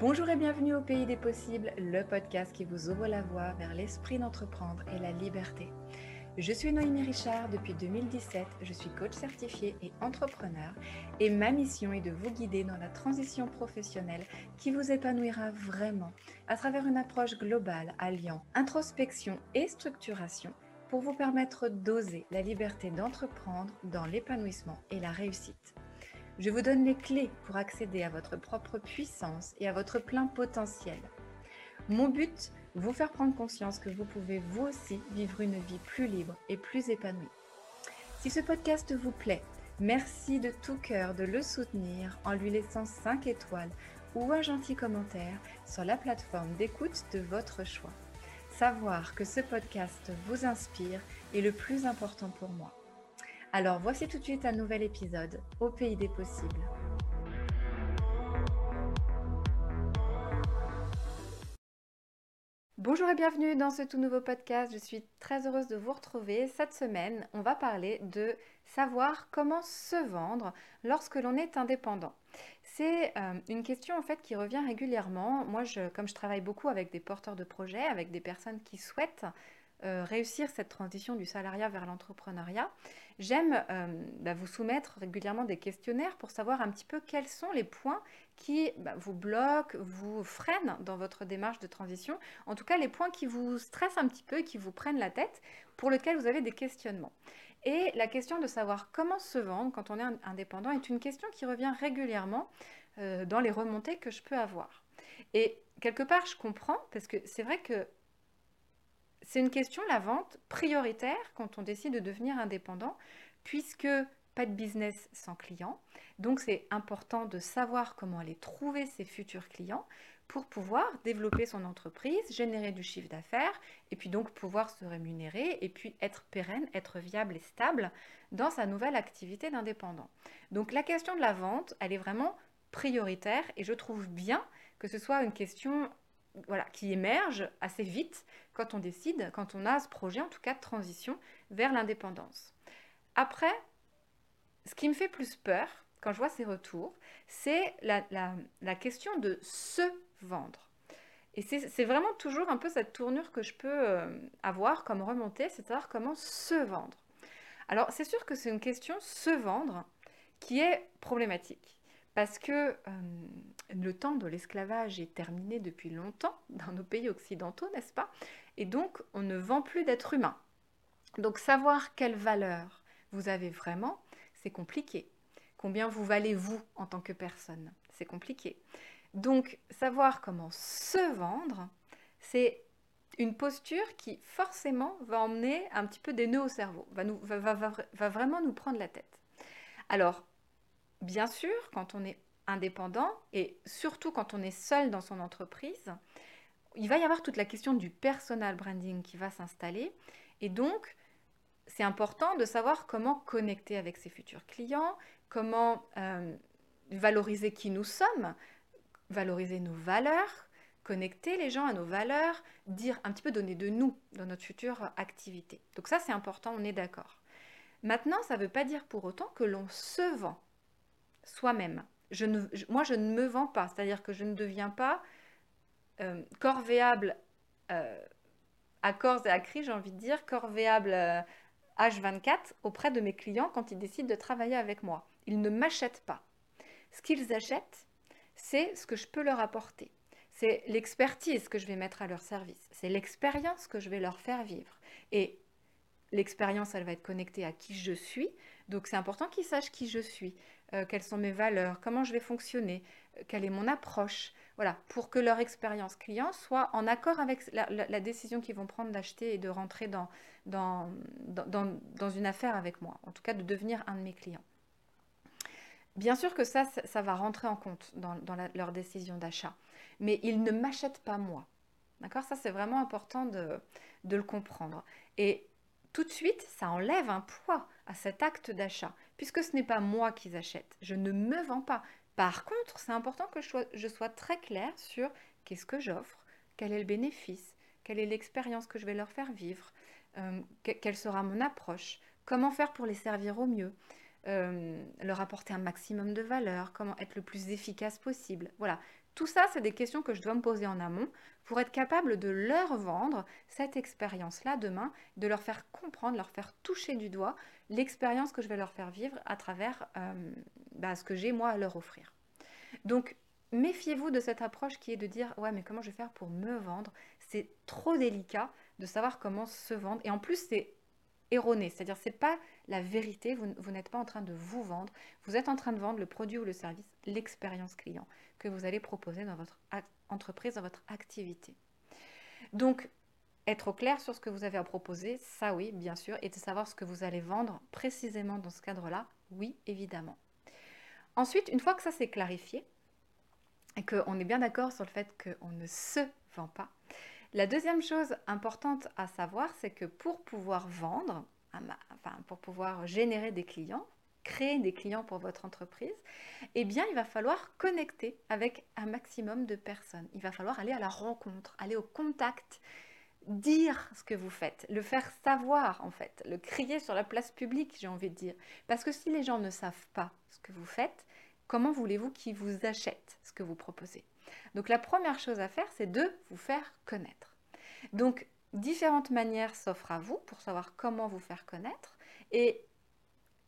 Bonjour et bienvenue au Pays des Possibles, le podcast qui vous ouvre la voie vers l'esprit d'entreprendre et la liberté. Je suis Noémie Richard depuis 2017, je suis coach certifié et entrepreneur et ma mission est de vous guider dans la transition professionnelle qui vous épanouira vraiment à travers une approche globale alliant introspection et structuration pour vous permettre d'oser la liberté d'entreprendre dans l'épanouissement et la réussite. Je vous donne les clés pour accéder à votre propre puissance et à votre plein potentiel. Mon but, vous faire prendre conscience que vous pouvez vous aussi vivre une vie plus libre et plus épanouie. Si ce podcast vous plaît, merci de tout cœur de le soutenir en lui laissant 5 étoiles ou un gentil commentaire sur la plateforme d'écoute de votre choix. Savoir que ce podcast vous inspire est le plus important pour moi. Alors voici tout de suite un nouvel épisode au pays des possibles. Bonjour et bienvenue dans ce tout nouveau podcast. Je suis très heureuse de vous retrouver. Cette semaine, on va parler de savoir comment se vendre lorsque l'on est indépendant. C'est euh, une question en fait qui revient régulièrement. Moi, comme je travaille beaucoup avec des porteurs de projets, avec des personnes qui souhaitent euh, réussir cette transition du salariat vers l'entrepreneuriat, j'aime euh, bah, vous soumettre régulièrement des questionnaires pour savoir un petit peu quels sont les points qui bah, vous bloquent, vous freinent dans votre démarche de transition, en tout cas les points qui vous stressent un petit peu qui vous prennent la tête, pour lesquels vous avez des questionnements. Et la question de savoir comment se vendre quand on est indépendant est une question qui revient régulièrement euh, dans les remontées que je peux avoir. Et quelque part, je comprends, parce que c'est vrai que c'est une question, la vente, prioritaire quand on décide de devenir indépendant, puisque pas de business sans clients. Donc c'est important de savoir comment aller trouver ses futurs clients pour pouvoir développer son entreprise, générer du chiffre d'affaires et puis donc pouvoir se rémunérer et puis être pérenne, être viable et stable dans sa nouvelle activité d'indépendant. Donc la question de la vente, elle est vraiment prioritaire et je trouve bien que ce soit une question voilà, qui émerge assez vite quand on décide, quand on a ce projet, en tout cas de transition vers l'indépendance. Après, ce qui me fait plus peur quand je vois ces retours, c'est la, question de se vendre. Et c'est vraiment toujours un peu cette tournure que je peux euh, avoir comme remontée, c'est-à-dire comment se vendre. Alors c'est sûr que c'est une question se vendre qui est problématique. Parce que euh, le temps de l'esclavage est terminé depuis longtemps dans nos pays occidentaux, n'est-ce pas? Et donc, on ne vend plus d'êtres humains. Donc, savoir quelle valeur vous avez vraiment, c'est compliqué. Combien vous valez vous en tant que personne, c'est compliqué. Donc, savoir comment se vendre, c'est une posture qui forcément va emmener un petit peu des nœuds au cerveau, va, va vraiment nous prendre la tête. Alors, bien sûr, quand on est indépendant et surtout quand on est seul dans son entreprise, il va y avoir toute la question du personal branding qui va s'installer. Et donc, c'est important de savoir comment connecter avec ses futurs clients, comment euh, valoriser qui nous sommes, valoriser nos valeurs, connecter les gens à nos valeurs, dire un petit peu donner de nous dans notre future activité. Donc ça, c'est important, on est d'accord. Maintenant, ça ne veut pas dire pour autant que l'on se vend soi-même. Moi, je ne me vends pas, c'est-à-dire que je ne deviens pas euh, corvéable euh, à corps et à cri, j'ai envie de dire, corvéable H24 euh, auprès de mes clients quand ils décident de travailler avec moi. Ils ne m'achètent pas. Ce qu'ils achètent, c'est ce que je peux leur apporter. C'est l'expertise que je vais mettre à leur service. C'est l'expérience que je vais leur faire vivre. Et l'expérience, elle va être connectée à qui je suis. Donc c'est important qu'ils sachent qui je suis, euh, quelles sont mes valeurs, comment je vais fonctionner, euh, quelle est mon approche. Voilà, pour que leur expérience client soit en accord avec la, décision qu'ils vont prendre d'acheter et de rentrer dans, une affaire avec moi, en tout cas de devenir un de mes clients. Bien sûr que ça, ça, va rentrer en compte dans, leur décision d'achat, mais ils ne m'achètent pas moi. D'accord? Ça, c'est vraiment important de, de le comprendre. Et tout de suite, ça enlève un poids à cet acte d'achat, puisque ce n'est pas moi qui achète. Je ne me vends pas. Par contre, c'est important que je sois, très claire sur qu'est-ce que j'offre, quel est le bénéfice, quelle est l'expérience que je vais leur faire vivre, euh, quelle sera mon approche, comment faire pour les servir au mieux, euh, leur apporter un maximum de valeur, comment être le plus efficace possible. Voilà, tout ça, c'est des questions que je dois me poser en amont pour être capable de leur vendre cette expérience-là demain, de leur faire comprendre, leur faire toucher du doigt l'expérience que je vais leur faire vivre à travers euh, bah, ce que j'ai moi à leur offrir. Donc, méfiez-vous de cette approche qui est de dire ouais mais comment je vais faire pour me vendre? C'est trop délicat de savoir comment se vendre et en plus c'est c'est-à-dire c'est pas la vérité, vous, vous n'êtes pas en train de vous vendre, vous êtes en train de vendre le produit ou le service, l'expérience client que vous allez proposer dans votre entreprise, dans votre activité. Donc être au clair sur ce que vous avez à proposer, ça oui, bien sûr, et de savoir ce que vous allez vendre précisément dans ce cadre-là, oui, évidemment. Ensuite, une fois que ça s'est clarifié, et qu'on est bien d'accord sur le fait qu'on ne se vend pas, la deuxième chose importante à savoir, c'est que pour pouvoir vendre, pour pouvoir générer des clients, créer des clients pour votre entreprise, eh il va falloir connecter avec un maximum de personnes. Il va falloir aller à la rencontre, aller au contact, dire ce que vous faites, le faire savoir en fait, le crier sur la place publique, j'ai envie de dire. Parce que si les gens ne savent pas ce que vous faites, comment voulez-vous qu'ils vous achètent ce que vous proposez? Donc la première chose à faire, c'est de vous faire connaître. Donc différentes manières s'offrent à vous pour savoir comment vous faire connaître. Et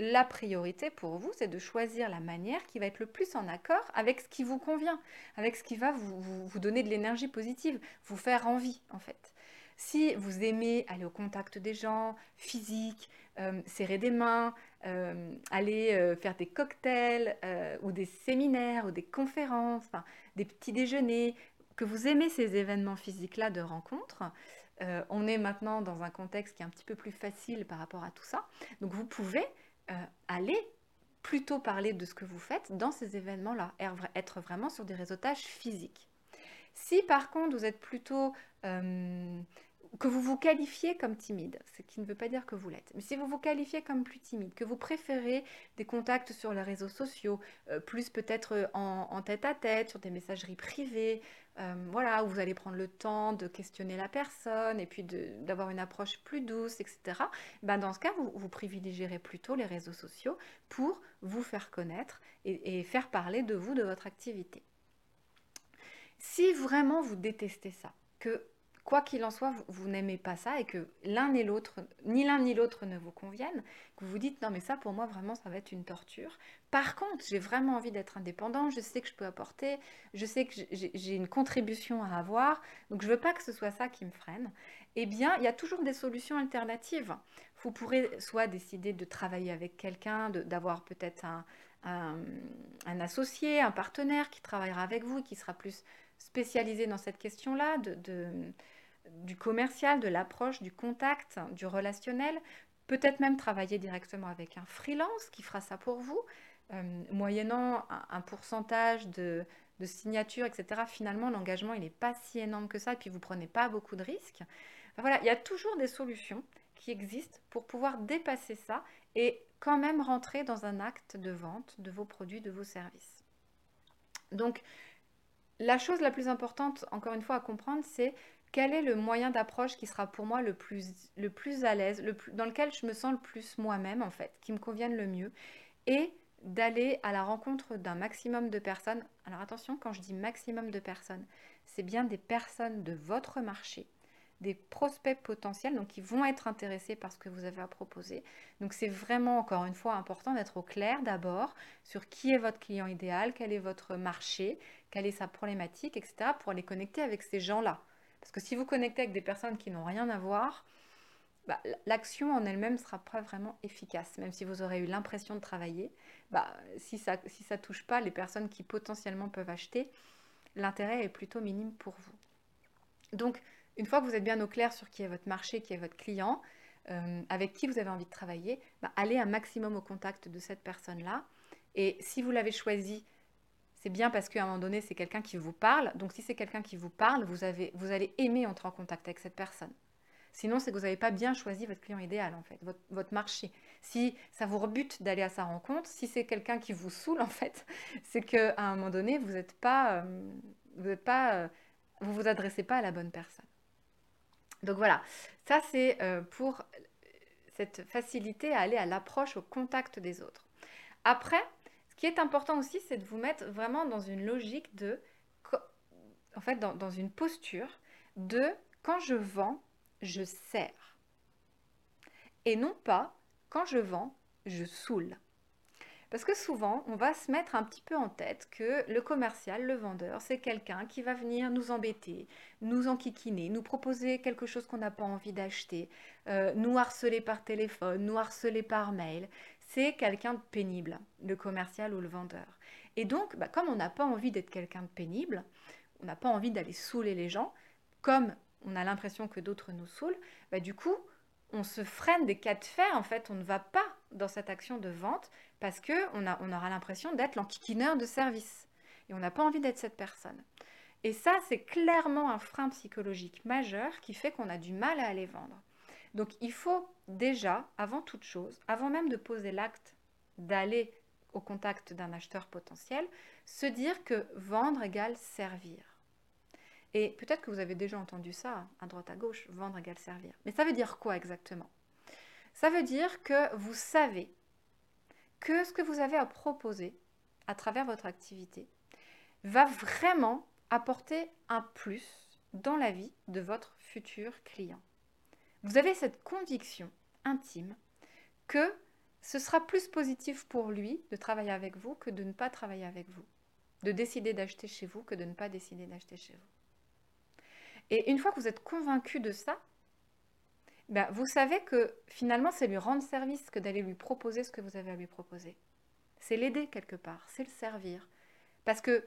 la priorité pour vous, c'est de choisir la manière qui va être le plus en accord avec ce qui vous convient, avec ce qui va vous, donner de l'énergie positive, vous faire envie en fait. Si vous aimez aller au contact des gens, physique, euh, serrer des mains, euh, aller euh, faire des cocktails ou des séminaires ou des conférences, des petits déjeuners, que vous aimez ces événements physiques-là de rencontre, on est maintenant dans un contexte qui est un petit peu plus facile par rapport à tout ça. Donc vous pouvez aller plutôt parler de ce que vous faites dans ces événements-là, être vraiment sur des réseautages physiques. Si par contre vous êtes plutôt que vous vous qualifiez comme timide, ce qui ne veut pas dire que vous l'êtes, mais si vous vous qualifiez comme plus timide, que vous préférez des contacts sur les réseaux sociaux, euh, plus peut-être euh, en, tête à tête, sur des messageries privées, euh, voilà, où vous allez prendre le temps de questionner la personne et puis d'avoir une approche plus douce, etc., ben dans ce cas, vous, vous privilégierez plutôt les réseaux sociaux pour vous faire connaître et faire parler de vous, de votre activité. Si vraiment vous détestez ça, que quoi qu'il en soit, vous, n'aimez pas ça et que l'un et l'autre, ni l'un ni l'autre ne vous conviennent, que vous vous dites non mais ça pour moi vraiment ça va être une torture. Par contre, j'ai vraiment envie d'être indépendant, je sais que je peux apporter, je sais que j'ai une contribution à avoir, donc je veux pas que ce soit ça qui me freine. Eh bien, il y a toujours des solutions alternatives. Vous pourrez soit décider de travailler avec quelqu'un, d'avoir peut-être un, un associé, un partenaire qui travaillera avec vous qui sera plus spécialisé dans cette question-là, de, du commercial, de l'approche, du contact, du relationnel. Peut-être même travailler directement avec un freelance qui fera ça pour vous, euh, moyennant un, pourcentage de, signatures, etc. Finalement, l'engagement, il n'est pas si énorme que ça, et puis vous prenez pas beaucoup de risques. voilà, il y a toujours des solutions qui existent pour pouvoir dépasser ça et quand même rentrer dans un acte de vente de vos produits, de vos services. Donc, la chose la plus importante, encore une fois, à comprendre, c'est quel est le moyen d'approche qui sera pour moi le plus, à l'aise, dans lequel je me sens le plus moi-même, en fait, qui me convienne le mieux, et d'aller à la rencontre d'un maximum de personnes. Alors attention, quand je dis maximum de personnes, c'est bien des personnes de votre marché, des prospects potentiels, donc qui vont être intéressés par ce que vous avez à proposer. Donc c'est vraiment, encore une fois, important d'être au clair d'abord sur qui est votre client idéal, quel est votre marché, quelle est sa problématique, etc., pour les connecter avec ces gens-là. Parce que si vous connectez avec des personnes qui n'ont rien à voir, bah, l'action en elle-même ne sera pas vraiment efficace. Même si vous aurez eu l'impression de travailler, bah, si ça ne touche pas les personnes qui potentiellement peuvent acheter, l'intérêt est plutôt minime pour vous. Donc, une fois que vous êtes bien au clair sur qui est votre marché, qui est votre client, euh, avec qui vous avez envie de travailler, bah, allez un maximum au contact de cette personne-là. Et si vous l'avez choisi, c'est bien parce qu'à un moment donné, c'est quelqu'un qui vous parle. Donc si c'est quelqu'un qui vous parle, vous, avez, vous allez aimer entrer en contact avec cette personne. Sinon, c'est que vous n'avez pas bien choisi votre client idéal, en fait, votre, marché. Si ça vous rebute d'aller à sa rencontre, si c'est quelqu'un qui vous saoule, en fait, c'est qu'à un moment donné, vous n'êtes pas, euh, vous pas, euh, vous vous adressez pas à la bonne personne. Donc voilà, ça c'est euh, pour cette facilité à aller à l'approche, au contact des autres. Après, ce qui est important aussi, c'est de vous mettre vraiment dans une logique de en fait dans, une posture de quand je vends, je sers. Et non pas quand je vends, je saoule. Parce que souvent, on va se mettre un petit peu en tête que le commercial, le vendeur, c'est quelqu'un qui va venir nous embêter, nous enquiquiner, nous proposer quelque chose qu'on n'a pas envie d'acheter, euh, nous harceler par téléphone, nous harceler par mail. C'est quelqu'un de pénible, le commercial ou le vendeur. Et donc, bah, comme on n'a pas envie d'être quelqu'un de pénible, on n'a pas envie d'aller saouler les gens, comme on a l'impression que d'autres nous saoulent, bah, du coup, on se freine des cas de fer, en fait, on ne va pas dans cette action de vente parce qu'on on aura l'impression d'être l'enquiquineur de service. Et on n'a pas envie d'être cette personne. Et ça, c'est clairement un frein psychologique majeur qui fait qu'on a du mal à aller vendre. Donc il faut déjà, avant toute chose, avant même de poser l'acte d'aller au contact d'un acheteur potentiel, se dire que vendre égale servir. Et peut-être que vous avez déjà entendu ça à droite à gauche, vendre égale servir. Mais ça veut dire quoi exactement? Ça veut dire que vous savez que ce que vous avez à proposer à travers votre activité va vraiment apporter un plus dans la vie de votre futur client. Vous avez cette conviction intime que ce sera plus positif pour lui de travailler avec vous que de ne pas travailler avec vous, de décider d'acheter chez vous que de ne pas décider d'acheter chez vous. Et une fois que vous êtes convaincu de ça, ben, vous savez que finalement, c'est lui rendre service que d'aller lui proposer ce que vous avez à lui proposer. C'est l'aider quelque part, c'est le servir. Parce que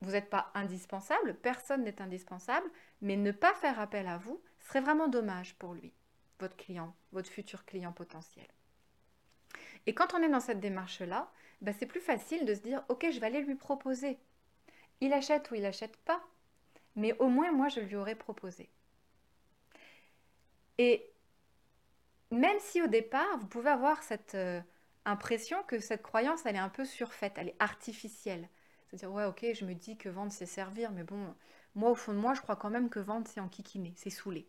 vous n'êtes pas indispensable, personne n'est indispensable, mais ne pas faire appel à vous serait vraiment dommage pour lui, votre client, votre futur client potentiel. Et quand on est dans cette démarche-là, ben, c'est plus facile de se dire, ok, je vais aller lui proposer. Il achète ou il n'achète pas, mais au moins moi je lui aurais proposé. Et même si au départ vous pouvez avoir cette euh, impression que cette croyance elle est un peu surfaite, elle est artificielle. C'est-à-dire ouais ok je me dis que vendre c'est servir, mais bon moi au fond de moi je crois quand même que vendre c'est enquiquiner, c'est saouler.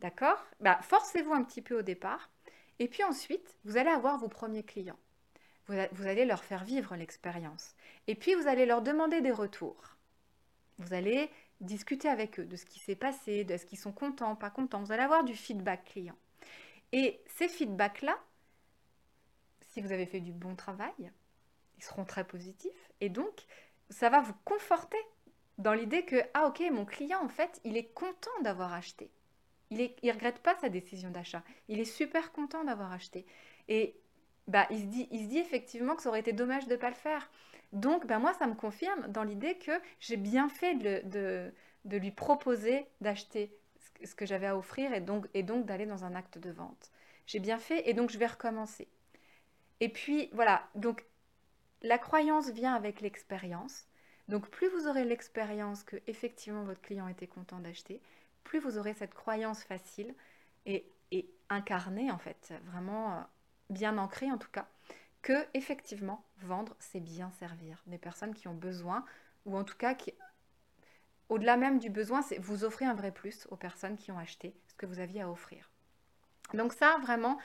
D'accord? Bah, Forcez-vous un petit peu au départ. Et puis ensuite, vous allez avoir vos premiers clients. vous allez leur faire vivre l'expérience. Et puis, vous allez leur demander des retours. Vous allez discuter avec eux de ce qui s'est passé, de ce qu'ils sont contents, pas contents. Vous allez avoir du feedback client. Et ces feedbacks-là, si vous avez fait du bon travail, ils seront très positifs. Et donc, ça va vous conforter dans l'idée que, ah ok, mon client, en fait, il est content d'avoir acheté. Il ne regrette pas sa décision d'achat. Il est super content d'avoir acheté. Et bah, il, se dit, il se dit effectivement que ça aurait été dommage de ne pas le faire. Donc, ben moi, ça me confirme dans l'idée que j'ai bien fait de, de, lui proposer d'acheter ce que j'avais à offrir et donc, et donc d'aller dans un acte de vente. J'ai bien fait et donc je vais recommencer. Et puis, voilà, donc la croyance vient avec l'expérience. Donc, plus vous aurez l'expérience que effectivement votre client était content d'acheter, plus vous aurez cette croyance facile et, incarnée, en fait, vraiment euh, bien ancrée en tout cas, que effectivement vendre c'est bien servir des personnes qui ont besoin ou en tout cas qui au-delà même du besoin, c'est vous offrez un vrai plus aux personnes qui ont acheté ce que vous aviez à offrir. Donc ça vraiment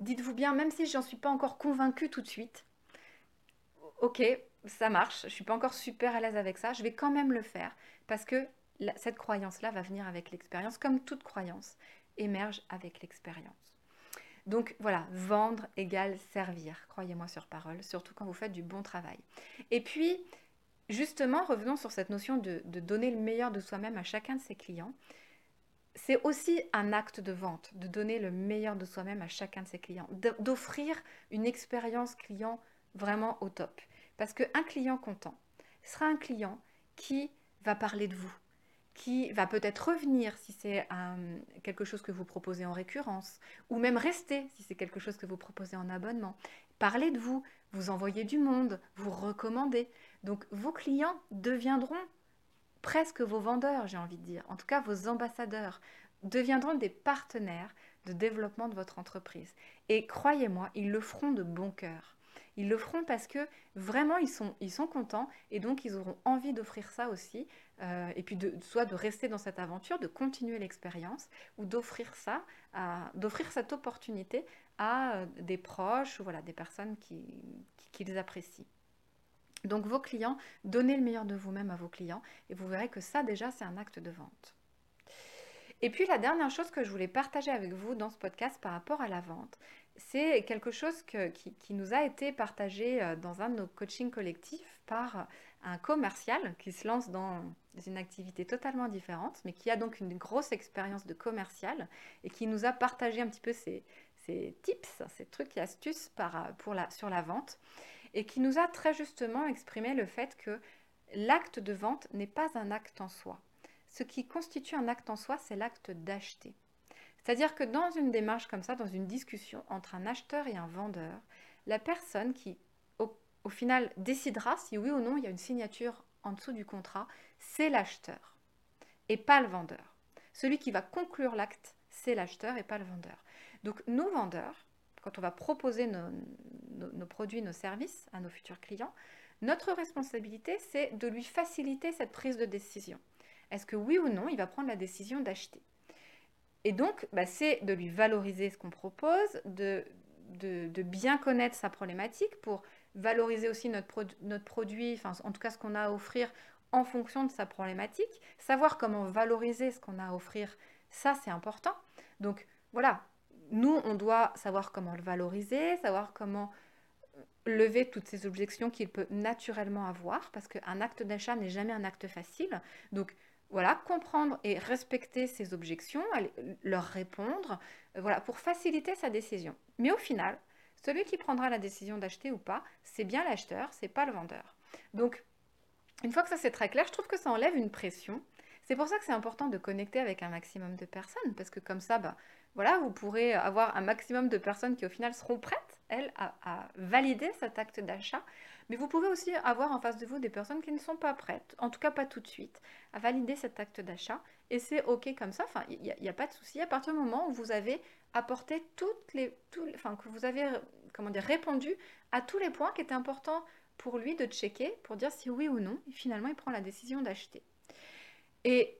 dites-vous bien même si j'en suis pas encore convaincue tout de suite. OK, ça marche, je suis pas encore super à l'aise avec ça, je vais quand même le faire parce que cette croyance là va venir avec l'expérience comme toute croyance émerge avec l'expérience. Donc voilà, vendre égale servir, croyez-moi sur parole, surtout quand vous faites du bon travail. Et puis, justement, revenons sur cette notion de, donner le meilleur de soi-même à chacun de ses clients. C'est aussi un acte de vente, de donner le meilleur de soi-même à chacun de ses clients, d'offrir une expérience client vraiment au top. Parce qu'un client content sera un client qui va parler de vous, qui va peut-être revenir si c'est quelque chose que vous proposez en récurrence, ou même rester si c'est quelque chose que vous proposez en abonnement. Parlez de vous, vous envoyez du monde, vous recommandez. Donc vos clients deviendront presque vos vendeurs, j'ai envie de dire, en tout cas vos ambassadeurs, deviendront des partenaires de développement de votre entreprise. Et croyez-moi, ils le feront de bon cœur. Ils le feront parce que vraiment ils sont, ils sont contents et donc ils auront envie d'offrir ça aussi euh, et puis de, soit de rester dans cette aventure, de continuer l'expérience, ou d'offrir ça, d'offrir cette opportunité à euh, des proches ou voilà, des personnes qui, qui, apprécient. Donc vos clients, donnez le meilleur de vous-même à vos clients et vous verrez que ça déjà c'est un acte de vente. Et puis la dernière chose que je voulais partager avec vous dans ce podcast par rapport à la vente, c'est quelque chose qui, nous a été partagé euh, dans un de nos coachings collectifs par un commercial qui se lance dans une activité totalement différente, mais qui a donc une grosse expérience de commercial et qui nous a partagé un petit peu ses, tips, ses trucs et astuces pour la, sur la vente, et qui nous a très justement exprimé le fait que l'acte de vente n'est pas un acte en soi. Ce qui constitue un acte en soi, c'est l'acte d'acheter. C'est-à-dire que dans une démarche comme ça, dans une discussion entre un acheteur et un vendeur, la personne qui, au, final, décidera si oui ou non il y a une signature en dessous du contrat, c'est l'acheteur et pas le vendeur. Celui qui va conclure l'acte, c'est l'acheteur et pas le vendeur. Donc nous, vendeurs, quand on va proposer nos, nos, produits, nos services à nos futurs clients, notre responsabilité, c'est de lui faciliter cette prise de décision. Est-ce que oui ou non, il va prendre la décision d'acheter? Et donc, bah, c'est de lui valoriser ce qu'on propose, de, bien connaître sa problématique pour valoriser aussi notre, produit, en tout cas ce qu'on a à offrir en fonction de sa problématique. Savoir comment valoriser ce qu'on a à offrir, ça c'est important. Donc voilà, nous, on doit savoir comment le valoriser, savoir comment lever toutes ces objections qu'il peut naturellement avoir, parce qu'un acte d'achat n'est jamais un acte facile. Donc voilà, comprendre et respecter ses objections, leur répondre, euh, voilà, pour faciliter sa décision. Mais au final, celui qui prendra la décision d'acheter ou pas, c'est bien l'acheteur, c'est pas le vendeur. Donc, une fois que ça c'est très clair, je trouve que ça enlève une pression. C'est pour ça que c'est important de connecter avec un maximum de personnes, parce que comme ça, bah, voilà, vous pourrez avoir un maximum de personnes qui au final seront prêtes, elles, à valider cet acte d'achat mais vous pouvez aussi avoir en face de vous des personnes qui ne sont pas prêtes, en tout cas pas tout de suite, à valider cet acte d'achat. Et c'est OK comme ça, enfin, il n'y a, pas de souci. À partir du moment où vous avez apporté toutes les... enfin, que vous avez comment dire, répondu à tous les points qui étaient importants pour lui de checker, pour dire si oui ou non, finalement, il prend la décision d'acheter. Et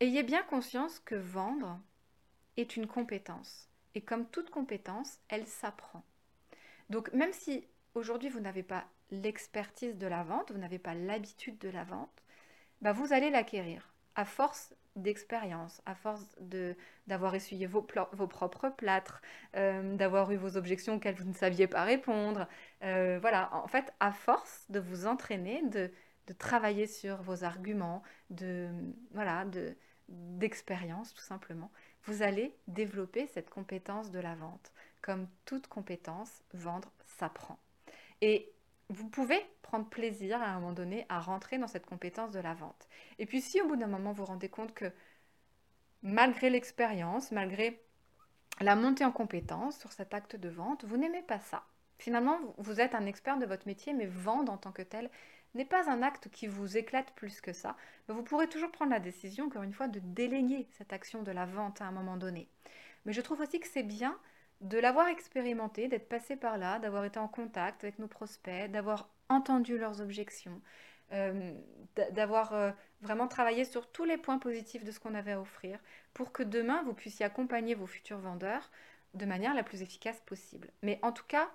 ayez bien conscience que vendre est une compétence. Et comme toute compétence, elle s'apprend. Donc même si aujourd'hui vous n'avez pas l'expertise de la vente, vous n'avez pas l'habitude de la vente, bah vous allez l'acquérir à force d'expérience, à force d'avoir essuyé vos, vos propres plâtres, euh, d'avoir eu vos objections auxquelles vous ne saviez pas répondre. Euh, voilà, en fait, à force de vous entraîner, de, de travailler sur vos arguments, de, voilà, de, d'expérience tout simplement, vous allez développer cette compétence de la vente. Comme toute compétence, vendre s'apprend. Et vous pouvez prendre plaisir à un moment donné à rentrer dans cette compétence de la vente. Et puis si au bout d'un moment vous vous rendez compte que malgré l'expérience, malgré la montée en compétence sur cet acte de vente, vous n'aimez pas ça. Finalement, vous êtes un expert de votre métier, mais vendre en tant que tel n'est pas un acte qui vous éclate plus que ça. Mais vous pourrez toujours prendre la décision, encore une fois, de déléguer cette action de la vente à un moment donné. Mais je trouve aussi que c'est bien de l'avoir expérimenté, d'être passé par là, d'avoir été en contact avec nos prospects, d'avoir entendu leurs objections, euh, d'avoir euh, vraiment travaillé sur tous les points positifs de ce qu'on avait à offrir, pour que demain vous puissiez accompagner vos futurs vendeurs de manière la plus efficace possible. Mais en tout cas,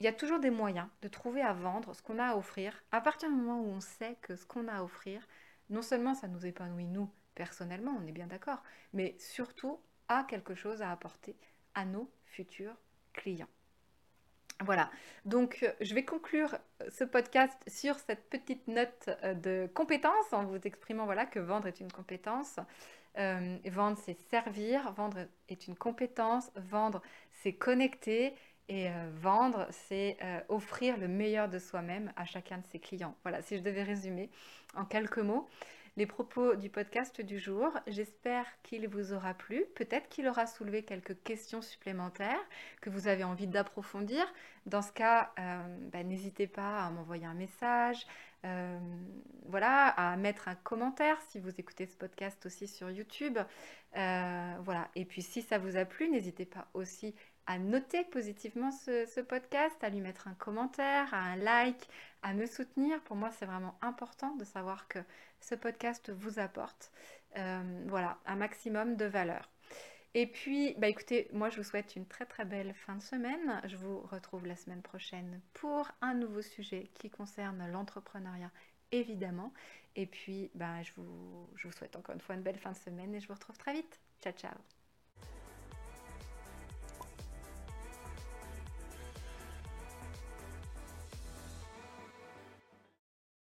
il y a toujours des moyens de trouver à vendre ce qu'on a à offrir à partir du moment où on sait que ce qu'on a à offrir, non seulement ça nous épanouit nous personnellement, on est bien d'accord, mais surtout a quelque chose à apporter à nos futurs clients. Voilà, donc euh, je vais conclure euh, ce podcast sur cette petite note euh, de compétence en vous exprimant voilà, que vendre est une compétence. vendre, c'est servir, vendre est une compétence, vendre, c'est connecter et vendre, c'est offrir le meilleur de soi-même à chacun de ses clients. Voilà, si je devais résumer en quelques mots les propos du podcast du jour. J'espère qu'il vous aura plu. Peut-être qu'il aura soulevé quelques questions supplémentaires que vous avez envie d'approfondir. Dans ce cas, euh, bah, n'hésitez pas à m'envoyer un message, euh, voilà, à mettre un commentaire si vous écoutez ce podcast aussi sur YouTube. Euh, voilà. Et puis si ça vous a plu, n'hésitez pas aussi noter positivement ce, podcast, à lui mettre un commentaire, à un like, à me soutenir. Pour moi, c'est vraiment important de savoir que ce podcast vous apporte euh, voilà, un maximum de valeur. Et puis, bah écoutez, moi je vous souhaite une très très belle fin de semaine. Je vous retrouve la semaine prochaine pour un nouveau sujet qui concerne l'entrepreneuriat, évidemment. Et puis, bah, je vous, je vous souhaite encore une fois une belle fin de semaine et je vous retrouve très vite. Ciao, ciao